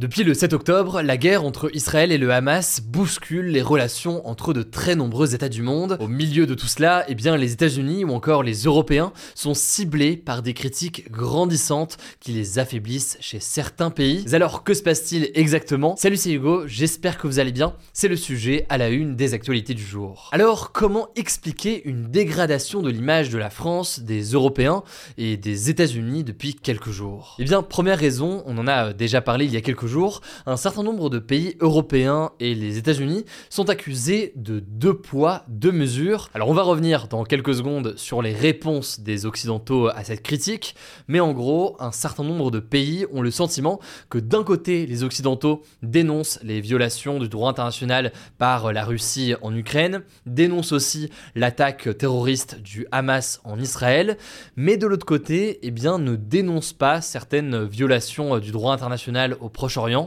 Depuis le 7 octobre, la guerre entre Israël et le Hamas bouscule les relations entre de très nombreux États du monde. Au milieu de tout cela, eh bien, les États-Unis ou encore les Européens sont ciblés par des critiques grandissantes qui les affaiblissent chez certains pays. Alors, que se passe-t-il exactement? Salut, c'est Hugo, j'espère que vous allez bien. C'est le sujet à la une des actualités du jour. Alors, comment expliquer une dégradation de l'image de la France, des Européens et des États-Unis depuis quelques jours? Eh bien, première raison, on en a déjà parlé il y a quelques jours un certain nombre de pays européens et les États-Unis sont accusés de deux poids, deux mesures. Alors on va revenir dans quelques secondes sur les réponses des Occidentaux à cette critique, mais en gros, un certain nombre de pays ont le sentiment que d'un côté, les Occidentaux dénoncent les violations du droit international par la Russie en Ukraine, dénoncent aussi l'attaque terroriste du Hamas en Israël, mais de l'autre côté, eh bien, ne dénoncent pas certaines violations du droit international au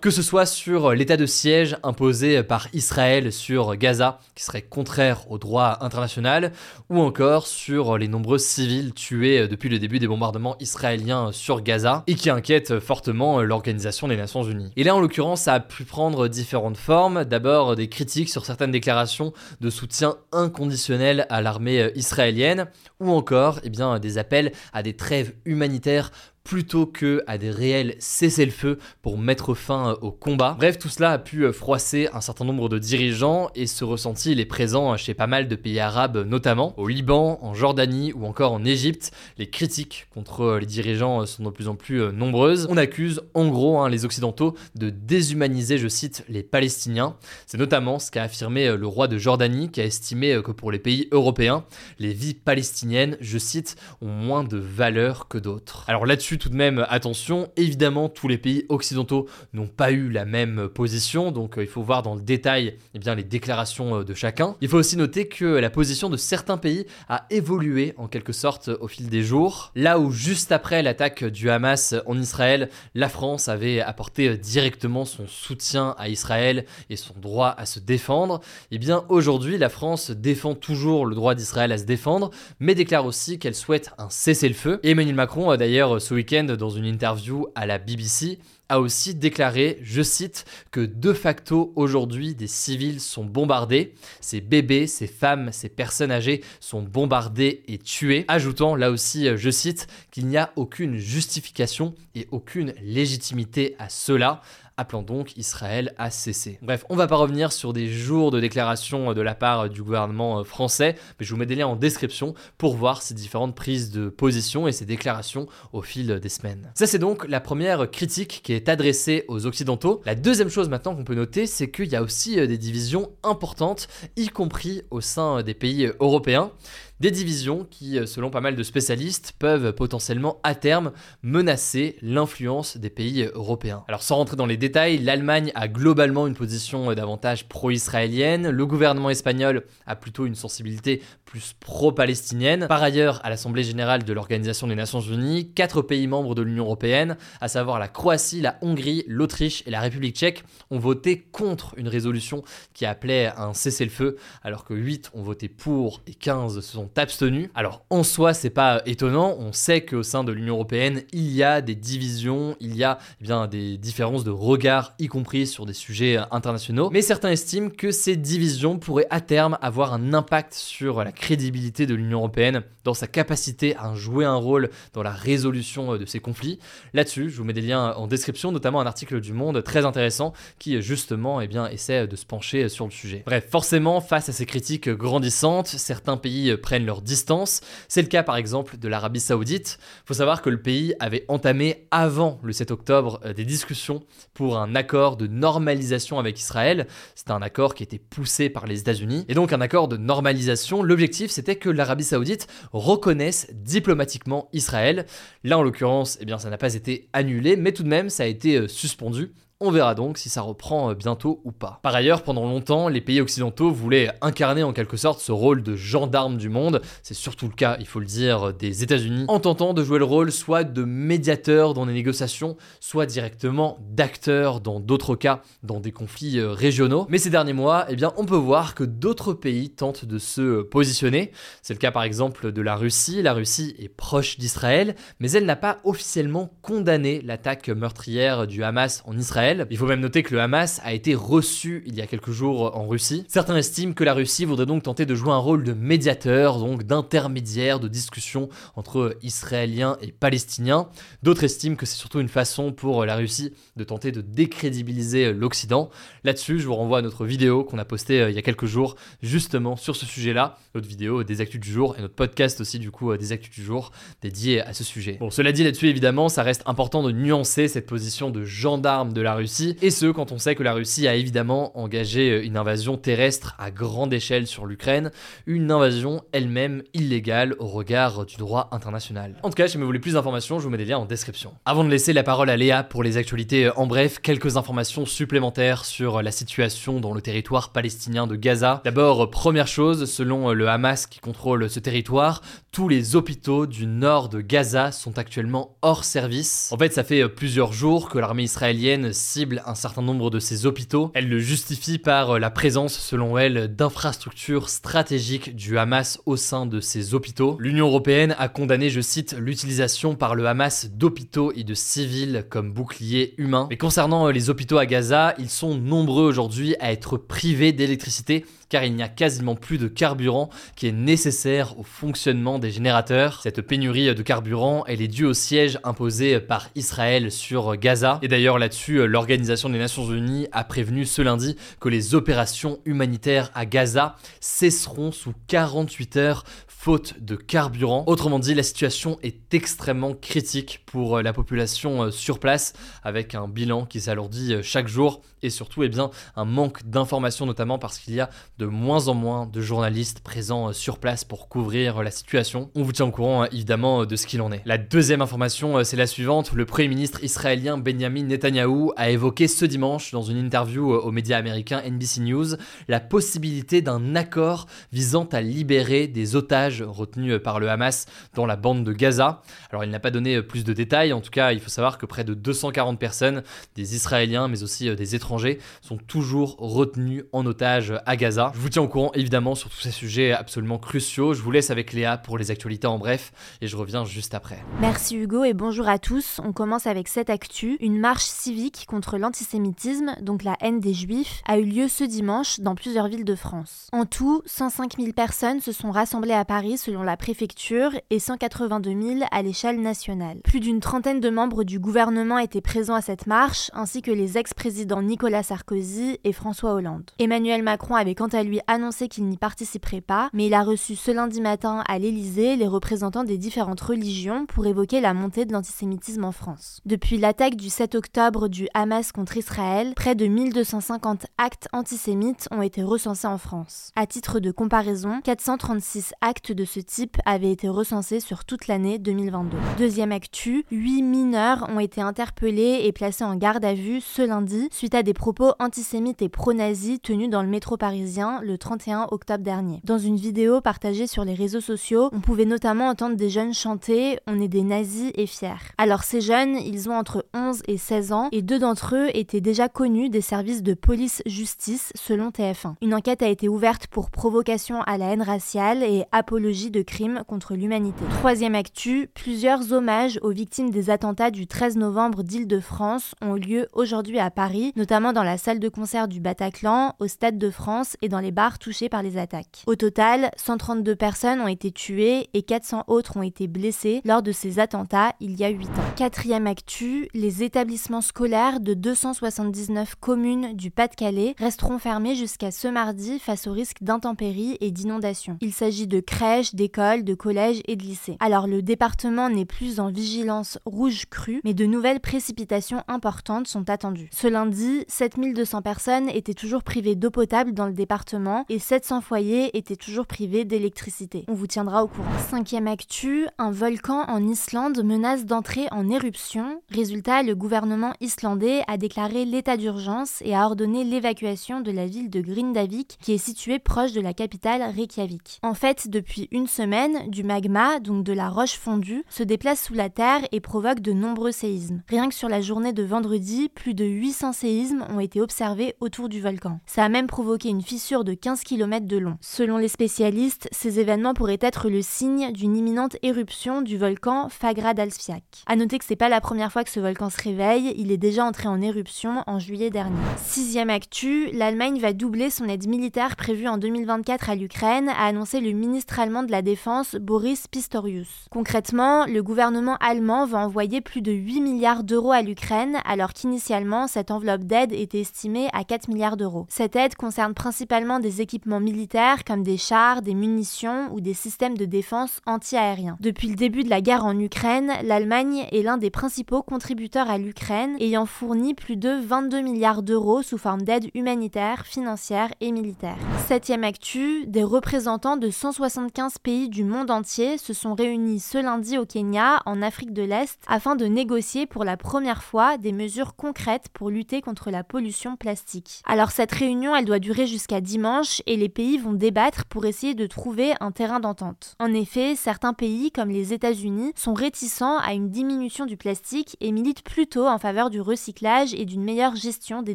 Que ce soit sur l'état de siège imposé par Israël sur Gaza, qui serait contraire au droit international, ou encore sur les nombreux civils tués depuis le début des bombardements israéliens sur Gaza, et qui inquiètent fortement l'Organisation des Nations Unies. Et là, en l'occurrence, ça a pu prendre différentes formes. D'abord, des critiques sur certaines déclarations de soutien inconditionnel à l'armée israélienne, ou encore eh bien, des appels à des trêves humanitaires plutôt que à des réels cessez-le-feu pour mettre fin au combat. Bref, tout cela a pu froisser un certain nombre de dirigeants et ce ressenti il est présent chez pas mal de pays arabes notamment. Au Liban, en Jordanie ou encore en Égypte, les critiques contre les dirigeants sont de plus en plus nombreuses. On accuse en gros hein, les Occidentaux de déshumaniser, je cite, les Palestiniens. C'est notamment ce qu'a affirmé le roi de Jordanie qui a estimé que pour les pays européens, les vies palestiniennes, je cite, ont moins de valeur que d'autres. Alors là-dessus, tout de même attention, évidemment tous les pays occidentaux n'ont pas eu la même position, donc euh, il faut voir dans le détail eh bien, les déclarations euh, de chacun. Il faut aussi noter que la position de certains pays a évolué en quelque sorte au fil des jours. Là où juste après l'attaque du Hamas en Israël, la France avait apporté directement son soutien à Israël et son droit à se défendre, eh bien aujourd'hui la France défend toujours le droit d'Israël à se défendre, mais déclare aussi qu'elle souhaite un cessez-le-feu. Emmanuel Macron a d'ailleurs ce dans une interview à la BBC, a aussi déclaré, je cite, que de facto aujourd'hui des civils sont bombardés, ces bébés, ces femmes, ces personnes âgées sont bombardées et tuées, ajoutant là aussi, je cite, qu'il n'y a aucune justification et aucune légitimité à cela appelant donc Israël à cesser. Bref, on va pas revenir sur des jours de déclarations de la part du gouvernement français, mais je vous mets des liens en description pour voir ces différentes prises de position et ces déclarations au fil des semaines. Ça c'est donc la première critique qui est adressée aux Occidentaux. La deuxième chose maintenant qu'on peut noter, c'est qu'il y a aussi des divisions importantes, y compris au sein des pays européens. Des divisions qui, euh, selon pas mal de spécialistes, peuvent potentiellement à terme menacer l'influence des pays européens. Alors sans rentrer dans les détails, l'Allemagne a globalement une position davantage pro-israélienne, le gouvernement espagnol a plutôt une sensibilité plus pro-palestinienne. Par ailleurs, à l'Assemblée générale de l'Organisation des Nations Unies, quatre pays membres de l'Union européenne, à savoir la Croatie, la Hongrie, l'Autriche et la République tchèque, ont voté contre une résolution qui appelait à un cessez-le-feu, alors que 8 ont voté pour et 15 se sont abstenus. Alors en soi, c'est pas étonnant, on sait qu'au sein de l'Union européenne, il y a des divisions, il y a eh bien des différences de regard, y compris sur des sujets internationaux, mais certains estiment que ces divisions pourraient à terme avoir un impact sur la crédibilité de l'Union européenne dans sa capacité à jouer un rôle dans la résolution de ces conflits. Là-dessus, je vous mets des liens en description, notamment un article du Monde très intéressant qui justement eh bien, essaie de se pencher sur le sujet. Bref, forcément, face à ces critiques grandissantes, certains pays prennent leur distance. C'est le cas par exemple de l'Arabie Saoudite. Il faut savoir que le pays avait entamé avant le 7 octobre euh, des discussions pour un accord de normalisation avec Israël. C'était un accord qui était poussé par les États-Unis. Et donc un accord de normalisation, l'objectif c'était que l'Arabie Saoudite reconnaisse diplomatiquement Israël. Là en l'occurrence, eh bien ça n'a pas été annulé, mais tout de même ça a été euh, suspendu on verra donc si ça reprend euh, bientôt ou pas. Par ailleurs, pendant longtemps, les pays occidentaux voulaient incarner en quelque sorte ce rôle de gendarme du monde. C'est surtout le cas, il faut le dire, des États-Unis, en tentant de jouer le rôle soit de médiateur dans les négociations, soit directement d'acteur dans d'autres cas, dans des conflits euh, régionaux. Mais ces derniers mois, eh bien, on peut voir que d'autres pays tentent de se positionner. C'est le cas par exemple de la Russie. La Russie est proche d'Israël, mais elle n'a pas officiellement condamné l'attaque meurtrière du Hamas en Israël il faut même noter que le Hamas a été reçu il y a quelques jours en Russie. Certains estiment que la Russie voudrait donc tenter de jouer un rôle de médiateur, donc d'intermédiaire de discussion entre Israéliens et Palestiniens. D'autres estiment que c'est surtout une façon pour la Russie de tenter de décrédibiliser l'Occident. Là-dessus, je vous renvoie à notre vidéo qu'on a postée euh, il y a quelques jours justement sur ce sujet-là, notre vidéo des actus du jour et notre podcast aussi du coup euh, des actus du jour dédié à ce sujet. Bon, cela dit là-dessus évidemment, ça reste important de nuancer cette position de gendarme de la Et ce quand on sait que la Russie a évidemment engagé euh, une invasion terrestre à grande échelle sur l'Ukraine, une invasion elle-même illégale au regard du droit international. En tout cas, si vous voulez plus d'informations, je vous mets des liens en description. Avant de laisser la parole à Léa pour les actualités euh, en bref, quelques informations supplémentaires sur la situation dans le territoire palestinien de Gaza. D'abord, euh, première chose, selon le Hamas qui contrôle ce territoire, tous les hôpitaux du nord de Gaza sont actuellement hors service. En fait, ça fait plusieurs jours que l'armée israélienne cible un certain nombre de ces hôpitaux. Elle le justifie par la présence, selon elle, d'infrastructures stratégiques du Hamas au sein de ces hôpitaux. L'Union européenne a condamné, je cite, l'utilisation par le Hamas d'hôpitaux et de civils comme boucliers humains. Mais concernant euh, les hôpitaux à Gaza, ils sont nombreux aujourd'hui à être privés d'électricité car il n'y a quasiment plus de carburant qui est nécessaire au fonctionnement des générateurs. Cette pénurie de carburant, elle est due au siège imposé par Israël sur Gaza. Et d'ailleurs là-dessus, l'Organisation des Nations Unies a prévenu ce lundi que les opérations humanitaires à Gaza cesseront sous 48 heures faute de carburant. Autrement dit, la situation est extrêmement critique pour la population sur place, avec un bilan qui s'alourdit chaque jour et surtout eh bien, un manque d'informations, notamment parce qu'il y a de moins en moins de journalistes présents euh, sur place pour couvrir euh, la situation. On vous tient au courant hein, évidemment euh, de ce qu'il en est. La deuxième information, c'est la suivante. Le Premier ministre israélien Benjamin Netanyahou a évoqué ce dimanche dans une interview aux médias américains NBC News la possibilité d'un accord visant à libérer des otages retenus par le Hamas dans la bande de Gaza. Alors il n'a pas donné plus de détails, en tout cas il faut savoir que près de 240 personnes, des Israéliens mais aussi des étrangers, sont toujours retenus en otage à Gaza. Je vous tiens au courant évidemment sur tous ces sujets absolument cruciaux. Je vous laisse avec Léa pour les actualités en bref et je reviens juste après. Merci Hugo et bonjour à tous. On commence avec cette actu. Une marche civique contre l'antisémitisme, donc la haine des juifs, a eu lieu ce dimanche dans plusieurs villes de France. En tout, 105 000 personnes se sont rassemblées à Paris selon la préfecture et 182 000 à l'échelle nationale. Plus d'une trentaine de membres du gouvernement étaient présents à cette marche, ainsi que les ex-présidents Nicolas Sarkozy et François Hollande. Emmanuel Macron avait quant à lui annoncé qu'il n'y participerait pas, mais il a reçu ce lundi matin à l'Élysée les représentants des différentes religions pour évoquer la montée de l'antisémitisme en France. Depuis l'attaque du 7 octobre du Hamas contre Israël, près de 1250 actes antisémites ont été recensés en France. À titre de comparaison, 436 actes de ce type avaient été recensés sur toute l'année 2022. Deuxième actu, 8 mineurs ont été interpellés et placés en garde à vue ce lundi suite à des propos antisémites et pro-nazis tenus dans le métro parisien le 31 octobre dernier. Dans une vidéo partagée sur les réseaux sociaux, pouvait notamment entendre des jeunes chanter On est des nazis et fiers. Alors ces jeunes, ils ont entre 11 et 16 ans et deux d'entre eux étaient déjà connus des services de police-justice selon TF1. Une enquête a été ouverte pour provocation à la haine raciale et apologie de crimes contre l'humanité. Troisième actu, plusieurs hommages aux victimes des attentats du 13 novembre d'Île-de-France ont lieu aujourd'hui à Paris, notamment dans la salle de concert du Bataclan, au Stade de France et dans les bars touchés par les attaques. Au total, 132 personnes ont été tuées et 400 autres ont été blessés lors de ces attentats il y a 8 ans. Quatrième actu, les établissements scolaires de 279 communes du Pas-de-Calais resteront fermés jusqu'à ce mardi face au risque d'intempéries et d'inondations. Il s'agit de crèches, d'écoles, de collèges et de lycées. Alors le département n'est plus en vigilance rouge crue, mais de nouvelles précipitations importantes sont attendues. Ce lundi, 7200 personnes étaient toujours privées d'eau potable dans le département et 700 foyers étaient toujours privés d'électricité. On vous tiendra au courant. Cinquième actu, un volcan en Islande menace d'entrer en éruption. Résultat, le gouvernement islandais a déclaré l'état d'urgence et a ordonné l'évacuation de la ville de Grindavik qui est située proche de la capitale Reykjavik. En fait, depuis une semaine, du magma, donc de la roche fondue, se déplace sous la terre et provoque de nombreux séismes. Rien que sur la journée de vendredi, plus de 800 séismes ont été observés autour du volcan. Ça a même provoqué une fissure de 15 km de long. Selon les spécialistes, ces événements pourraient être le signe d'une imminente éruption du volcan Fagra d'Alsfiak. A noter que c'est pas la première fois que ce volcan se réveille, il est déjà entré en éruption en juillet dernier. Sixième actu, l'Allemagne va doubler son aide militaire prévue en 2024 à l'Ukraine, a annoncé le ministre allemand de la Défense Boris Pistorius. Concrètement, le gouvernement allemand va envoyer plus de 8 milliards d'euros à l'Ukraine, alors qu'initialement cette enveloppe d'aide était estimée à 4 milliards d'euros. Cette aide concerne principalement des équipements militaires comme des chars, des munitions ou des systèmes de défense anti-aériens. Depuis le début de la guerre en Ukraine, l'Allemagne est l'un des principaux contributeurs à l'Ukraine, ayant fourni plus de 22 milliards d'euros sous forme d'aide humanitaire, financière et militaire. Septième actu, des représentants de 175 pays du monde entier se sont réunis ce lundi au Kenya, en Afrique de l'Est, afin de négocier pour la première fois des mesures concrètes pour lutter contre la pollution plastique. Alors cette réunion, elle doit durer jusqu'à dimanche et les pays vont débattre pour essayer de trouver un terrain d'entente. En effet, certains pays, comme les États-Unis, sont réticents à une diminution du plastique et militent plutôt en faveur du recyclage et d'une meilleure gestion des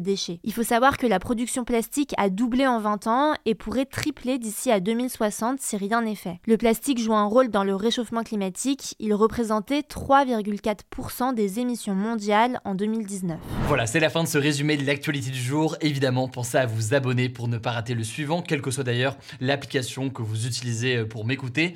déchets. Il faut savoir que la production plastique a doublé en 20 ans et pourrait tripler d'ici à 2060 si rien n'est fait. Le plastique joue un rôle dans le réchauffement climatique, il représentait 3,4% des émissions mondiales en 2019. Voilà, c'est la fin de ce résumé de l'actualité du jour. Évidemment, pensez à vous abonner pour ne pas rater le suivant, quelle que soit d'ailleurs l'application que vous utilisez pour m'écouter.